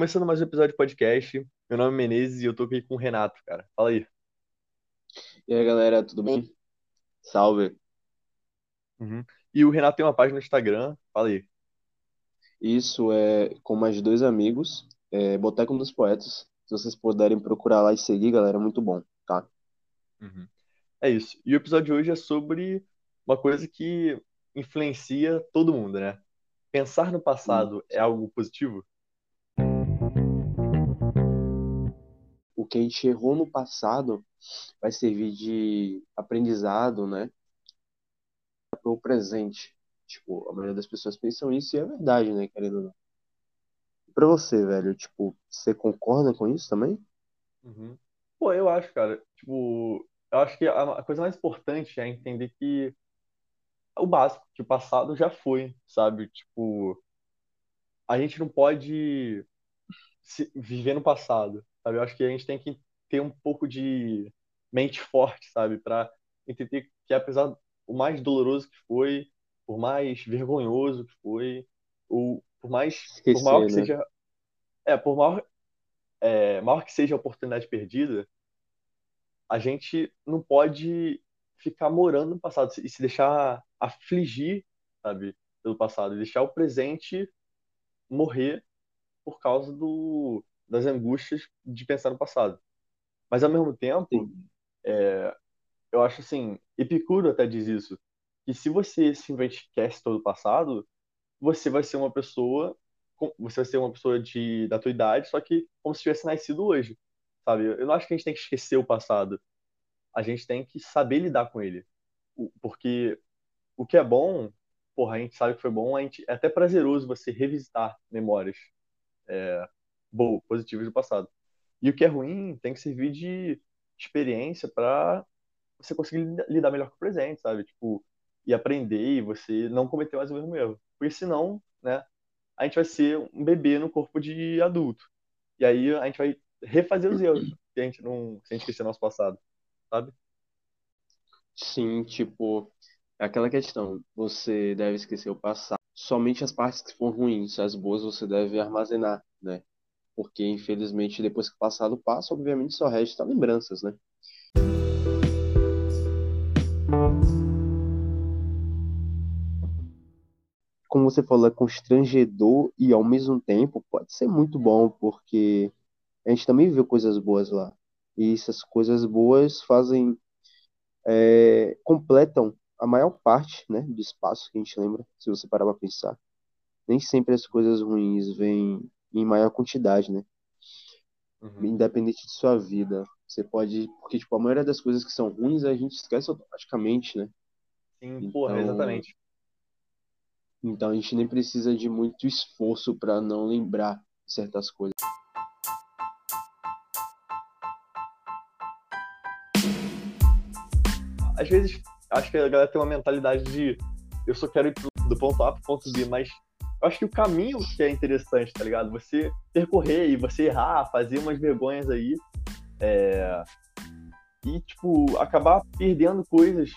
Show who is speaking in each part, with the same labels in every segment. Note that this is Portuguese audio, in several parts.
Speaker 1: Começando mais um episódio de podcast. Meu nome é Menezes e eu tô aqui com o Renato, cara. Fala aí.
Speaker 2: E aí, galera, tudo bem? Salve.
Speaker 1: Uhum. E o Renato tem uma página no Instagram. Fala aí.
Speaker 2: Isso é com mais dois amigos, é Boteco dos Poetas. Se vocês puderem procurar lá e seguir, galera, é muito bom, tá?
Speaker 1: Uhum. É isso. E o episódio de hoje é sobre uma coisa que influencia todo mundo, né? Pensar no passado é algo positivo?
Speaker 2: Que a gente errou no passado vai servir de aprendizado, né? Para o presente. Tipo, a maioria das pessoas pensam isso e é verdade, né, querendo ou não. Pra você, velho, tipo, você concorda com isso também?
Speaker 1: Uhum. Pô, eu acho, cara. Tipo, eu acho que a coisa mais importante é entender que o básico, que o passado já foi, sabe? Tipo, a gente não pode viver no passado, sabe? Eu acho que a gente tem que ter um pouco de mente forte, sabe? Pra entender que apesar o mais doloroso que foi, por mais vergonhoso que foi, ou por mais, por maior que
Speaker 2: né?
Speaker 1: seja, é, por maior, é, maior que seja a oportunidade perdida, a gente não pode ficar morando no passado e se deixar afligir, sabe, pelo passado, e deixar o presente morrer por causa do, das angústias de pensar no passado. Mas ao mesmo tempo,
Speaker 2: Sim.
Speaker 1: eu acho assim, Epicuro até diz isso, que se você simplesmente esquece todo o passado, você vai ser uma pessoa, você vai ser uma pessoa de, da tua idade, só que como se tivesse nascido hoje, sabe? Eu não acho que a gente tem que esquecer o passado, a gente tem que saber lidar com ele. Porque o que é bom, porra, a gente sabe que foi bom, a gente, é até prazeroso você revisitar memórias boas, positivas do passado. E o que é ruim tem que servir de experiência para você conseguir lida- lidar melhor com o presente, sabe? Tipo, e aprender e você não cometer mais o mesmo erro. Porque senão, né, a gente vai ser um bebê no corpo de adulto. E aí a gente vai refazer os erros se a gente não, se a gente esquecer nosso passado, sabe?
Speaker 2: Sim, tipo, é aquela questão, você deve esquecer o passado. Somente as partes que foram ruins, as boas você deve armazenar, né? Porque, infelizmente, depois que o passado passa, obviamente só resta lembranças, né? Como você falou, é constrangedor e ao mesmo tempo pode ser muito bom, porque a gente também viveu coisas boas lá. E essas coisas boas fazem, é, completam a maior parte, né, do espaço que a gente lembra, se você parar pra pensar. Nem sempre as coisas ruins vêm em maior quantidade, né?
Speaker 1: Uhum.
Speaker 2: Independente de sua vida. Você pode, porque tipo, a maioria das coisas que são ruins a gente esquece automaticamente, né?
Speaker 1: Sim, porra,
Speaker 2: Então,
Speaker 1: exatamente.
Speaker 2: então a gente nem precisa de muito esforço para não lembrar certas coisas.
Speaker 1: Às vezes, acho que a galera tem uma mentalidade de eu só quero ir do ponto A pro ponto B, mas eu acho que o caminho que é interessante, tá ligado? Você percorrer e você errar, fazer umas vergonhas aí, é, e, tipo, acabar perdendo coisas.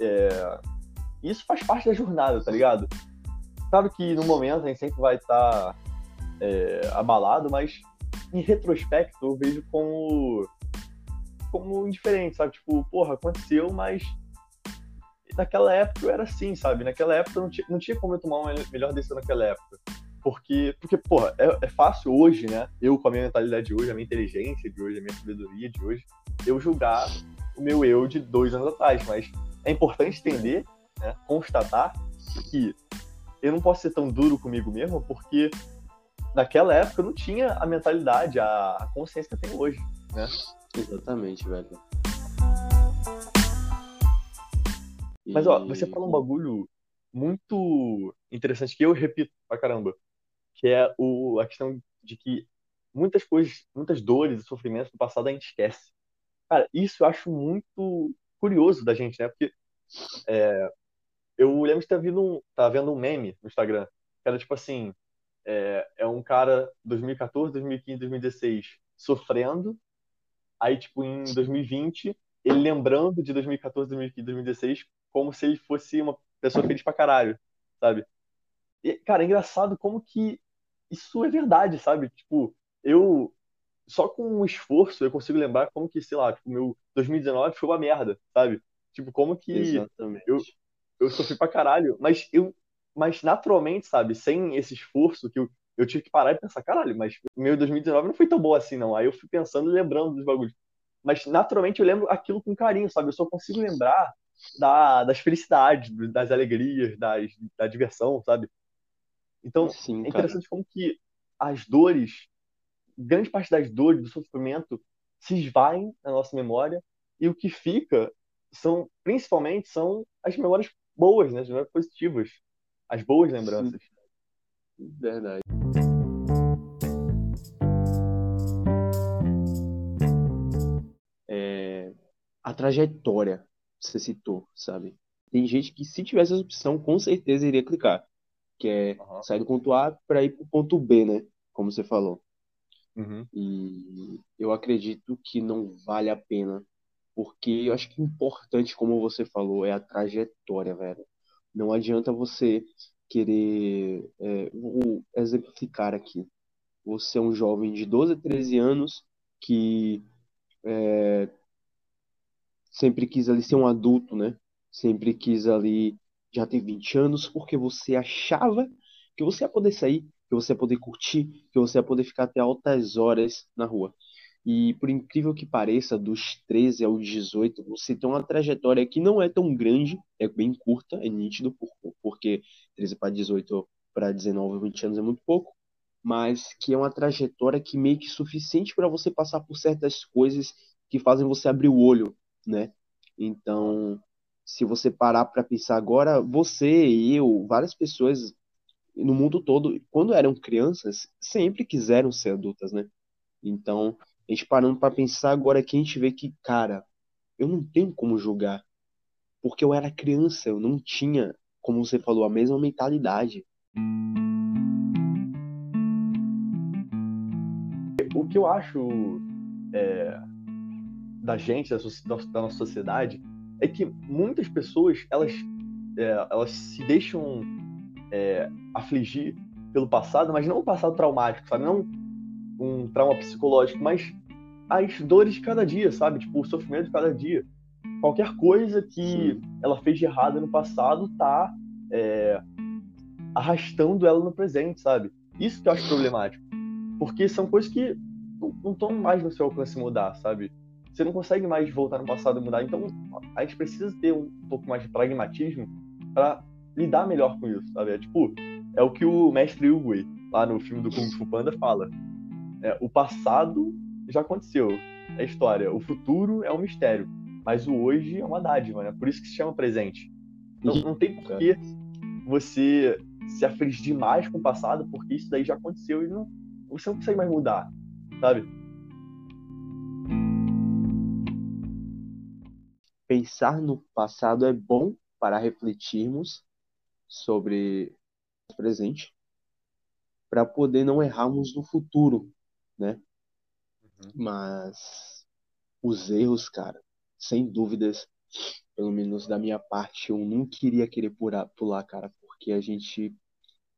Speaker 1: é, Isso faz parte da jornada, tá ligado? Claro que no momento a gente sempre vai estar abalado, mas em retrospecto eu vejo como, como indiferente, sabe? Tipo, porra, aconteceu, mas naquela época eu era assim, sabe? Naquela época eu não tinha, não tinha como eu tomar uma melhor decisão naquela época. Porque, porque porra, é, é fácil hoje, né? Eu, com a minha mentalidade de hoje, a minha inteligência de hoje, a minha sabedoria de hoje, eu julgar o meu eu de dois anos atrás. Mas é importante entender, né? Constatar que eu não posso ser tão duro comigo mesmo, porque naquela época eu não tinha a mentalidade, a, consciência que eu tenho hoje, né?
Speaker 2: Exatamente, velho.
Speaker 1: Mas, ó, você falou um bagulho muito interessante que eu repito pra caramba, que é o, a questão de que muitas coisas, muitas dores e sofrimentos do passado a gente esquece. Cara, isso eu acho muito curioso da gente, né? Porque eu lembro de estar vendo um, tá vendo um meme no Instagram, que era tipo assim, é, é um cara 2014, 2015, 2016 sofrendo, aí tipo em 2020 ele lembrando de 2014, 2015, 2016 como se ele fosse uma pessoa feliz pra caralho, sabe? E, cara, é engraçado como que isso é verdade, sabe? Tipo, eu só com um esforço eu consigo lembrar como que, sei lá, tipo, meu 2019 foi uma merda, sabe? Tipo, como que
Speaker 2: Exatamente.
Speaker 1: eu, eu sofri pra caralho, mas eu, mas naturalmente, sabe, sem esse esforço que eu, eu tive que parar e pensar, caralho, mas meu 2019 não foi tão bom assim, não. Aí eu fui pensando e lembrando dos bagulhos. Mas naturalmente eu lembro aquilo com carinho, sabe? Eu só consigo lembrar da, das felicidades, das alegrias, das, da diversão, sabe? Então,
Speaker 2: Sim,
Speaker 1: é
Speaker 2: cara.
Speaker 1: interessante como que as dores, grande parte das dores, do sofrimento, se esvaem na nossa memória e o que fica são, principalmente, são as memórias boas, né? As memórias positivas, as boas lembranças.
Speaker 2: Verdade. É, a trajetória você citou, sabe? Tem gente que se tivesse essa opção, com certeza iria clicar, que é
Speaker 1: Aham.
Speaker 2: sair do ponto A para ir para o ponto B, né? Como você falou.
Speaker 1: Uhum.
Speaker 2: E eu acredito que não vale a pena, porque eu acho que o importante, como você falou, é a trajetória, velho. Não adianta você querer. é, vou exemplificar aqui. Você é um jovem de 12, 13 anos que sempre quis ali ser um adulto, né? Sempre quis ali já ter 20 anos, porque você achava que você ia poder sair, que você ia poder curtir, que você ia poder ficar até altas horas na rua. E por incrível que pareça, dos 13 aos 18, você tem uma trajetória que não é tão grande, é bem curta, é nítido, por- porque 13 para 18 para 19, 20 anos é muito pouco, mas que é uma trajetória que meio que suficiente para você passar por certas coisas que fazem você abrir o olho, né? Então, se você parar para pensar agora, você, eu, várias pessoas no mundo todo, quando eram crianças, sempre quiseram ser adultas, né? Então, a gente parando para pensar agora aqui, a gente vê que, cara, eu não tenho como julgar, porque eu era criança, eu não tinha, como você falou, a mesma mentalidade.
Speaker 1: O que eu acho é, da gente, da, da- nossa sociedade, é que muitas pessoas elas, é, elas se deixam é, afligir pelo passado, mas não o passado traumático, sabe? Não um trauma psicológico, mas as dores de cada dia, sabe? Tipo, o sofrimento de cada dia. Qualquer coisa que
Speaker 2: Sim,
Speaker 1: ela fez de errado no passado tá é, arrastando ela no presente, sabe? Isso que eu acho problemático. Porque são coisas que não estão mais no seu alcance mudar, sabe? Você não consegue mais voltar no passado e mudar. Então, a gente precisa ter um pouco mais de pragmatismo para lidar melhor com isso, sabe? É tipo, é o que o mestre Uguay, lá no filme do Kung Fu Panda, fala. É, o passado já aconteceu, é história. O futuro é um mistério. Mas o hoje é uma dádiva, né? Por isso que se chama presente. Então, não tem por que você se afligir demais com o passado, porque isso daí já aconteceu e não, você não consegue mais mudar, sabe?
Speaker 2: Pensar no passado é bom para refletirmos sobre o presente, para poder não errarmos no futuro, né? Mas os erros, cara, sem dúvidas, pelo menos da minha parte, eu não queria querer pular, pular, cara, porque a gente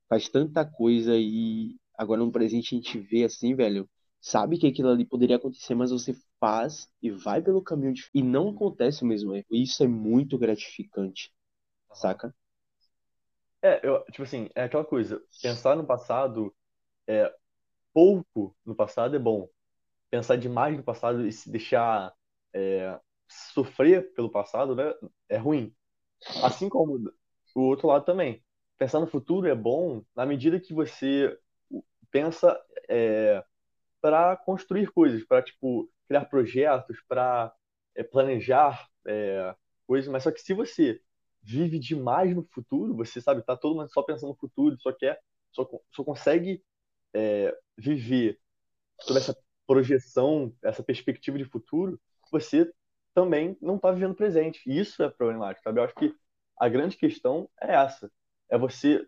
Speaker 2: faz tanta coisa e agora no presente a gente vê assim, velho, sabe que aquilo ali poderia acontecer, mas você faz e vai pelo caminho de... e não acontece o mesmo erro. E isso é muito gratificante, saca?
Speaker 1: É, eu, tipo assim, é aquela coisa, pensar no passado, é, pouco no passado é bom. Pensar demais no passado e se deixar é, sofrer pelo passado, né, é ruim. Assim como o outro lado também. Pensar no futuro é bom na medida que você pensa é, para construir coisas, para tipo criar projetos, para planejar é, coisas. Mas só que se você vive demais no futuro, você sabe, tá todo mundo só pensando no futuro, só quer, só, só consegue é, viver toda essa projeção, essa perspectiva de futuro, você também não está vivendo presente. E isso é problemático, sabe? Eu acho que a grande questão é essa, é você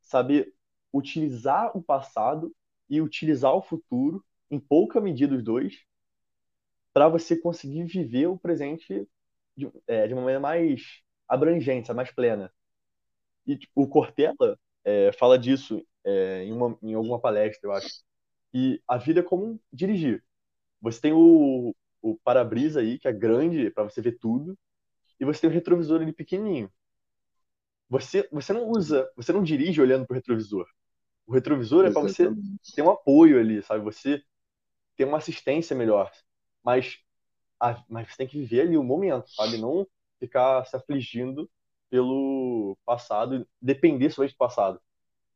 Speaker 1: saber utilizar o passado e utilizar o futuro em pouca medida os dois para você conseguir viver o presente de, é, de uma maneira mais abrangente, mais plena. E tipo, o Cortella é, fala disso é, em, uma, em alguma palestra, eu acho. E a vida é como dirigir. Você tem o, o para-brisa aí, que é grande para você ver tudo, e você tem o retrovisor ali pequenininho. Você, você não usa, você não dirige olhando pro retrovisor. O retrovisor é para você ter um apoio ali, sabe? Você ter uma assistência melhor. Mas, a, mas você tem que viver ali o momento, sabe? Não ficar se afligindo pelo passado, depender só do passado.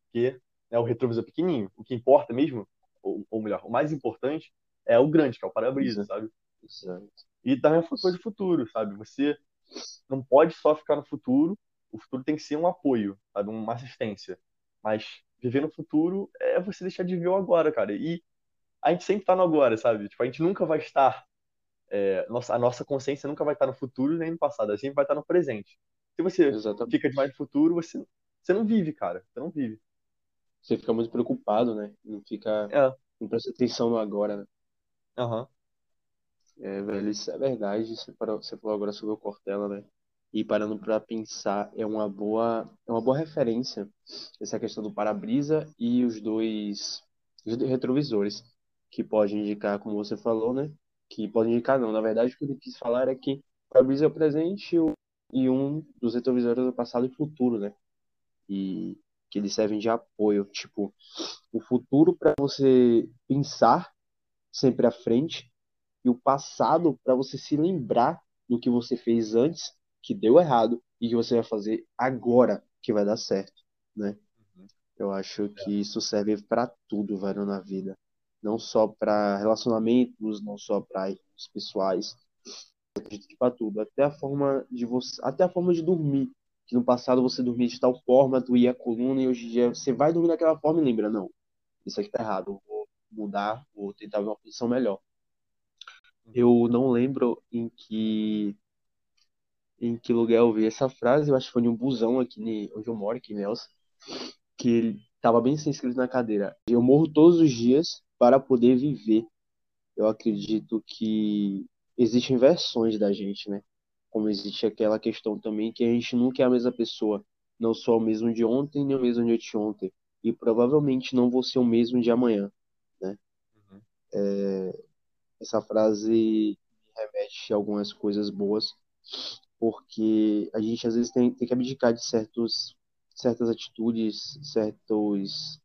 Speaker 1: Porque é o retrovisor pequenininho. O que importa mesmo, ou, ou melhor, o mais importante é o grande, que é o para-brisa, sabe?
Speaker 2: Exato.
Speaker 1: E também é coisa do futuro, sabe? Você não pode só ficar no futuro, o futuro tem que ser um apoio, sabe? Uma assistência. Mas viver no futuro é você deixar de viver o agora, cara. E a gente sempre tá no agora, sabe? Tipo, a gente nunca vai estar. É, nossa, a nossa consciência nunca vai estar no futuro nem no passado, a gente vai estar no presente. Se você
Speaker 2: Exatamente.
Speaker 1: fica demais no futuro, você, você não vive, cara. Você não vive.
Speaker 2: Você fica muito preocupado, né? Não fica.
Speaker 1: É.
Speaker 2: Não presta atenção no agora, né?
Speaker 1: Aham.
Speaker 2: É, velho, isso é verdade. Você parou- você falou agora sobre o Cortella, né? E parando pra pensar, é uma boa, é uma boa referência essa questão do para-brisa e os dois os retrovisores, que pode indicar, como você falou, né? Que pode indicar, não. Na verdade, o que ele quis falar é que o para-brisa é o presente e um dos retrovisores é o passado e futuro, né? E que eles servem de apoio. Tipo, o futuro para você pensar sempre à frente e o passado para você se lembrar do que você fez antes, que deu errado, e que você vai fazer agora, que vai dar certo, né?
Speaker 1: Uhum.
Speaker 2: Eu acho que isso serve para tudo, velho, na vida. Não só para relacionamentos, não só para pessoais, para tudo. Até a forma de você, até a forma de dormir. Que no passado você dormia de tal forma, doía a coluna, e hoje em dia você vai dormir daquela forma e lembra, não, isso aqui tá errado, vou mudar, vou tentar uma posição melhor. Eu não lembro em que em que lugar eu vi essa frase, eu acho que foi em um busão aqui onde eu moro, aqui em Nelson, que tava bem assim escrito na cadeira. Eu morro todos os dias para poder viver. Eu acredito que existem versões da gente, né? Como existe aquela questão também que a gente nunca é a mesma pessoa. Não sou o mesmo de ontem, nem o mesmo de anteontem. E provavelmente não vou ser o mesmo de amanhã.
Speaker 1: Uhum.
Speaker 2: essa frase me remete a algumas coisas boas, porque a gente às vezes tem, tem que abdicar de certos, certas atitudes, certos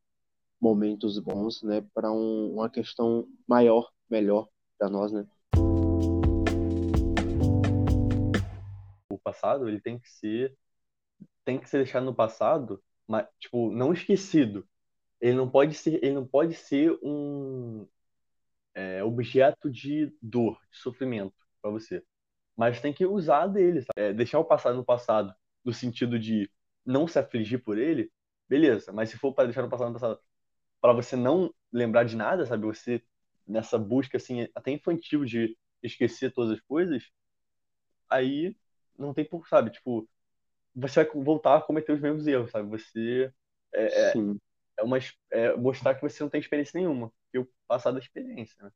Speaker 2: momentos bons, né, para um, uma questão maior, melhor para nós, né?
Speaker 1: O passado, ele tem que ser tem que ser deixado no passado, mas tipo, não esquecido. Ele não pode ser, ele não pode ser um é, objeto de dor, de sofrimento para você. Mas tem que usar dele? É, deixar o passado no passado, no sentido de não se afligir por ele, beleza. Mas se for para deixar no passado no passado, para você não lembrar de nada, sabe? Você nessa busca assim até infantil de esquecer todas as coisas, aí não tem por, sabe? Tipo, você vai voltar a cometer os mesmos erros, sabe? Você é, é, é uma, é mostrar que você não tem experiência nenhuma, porque o passado é experiência, né?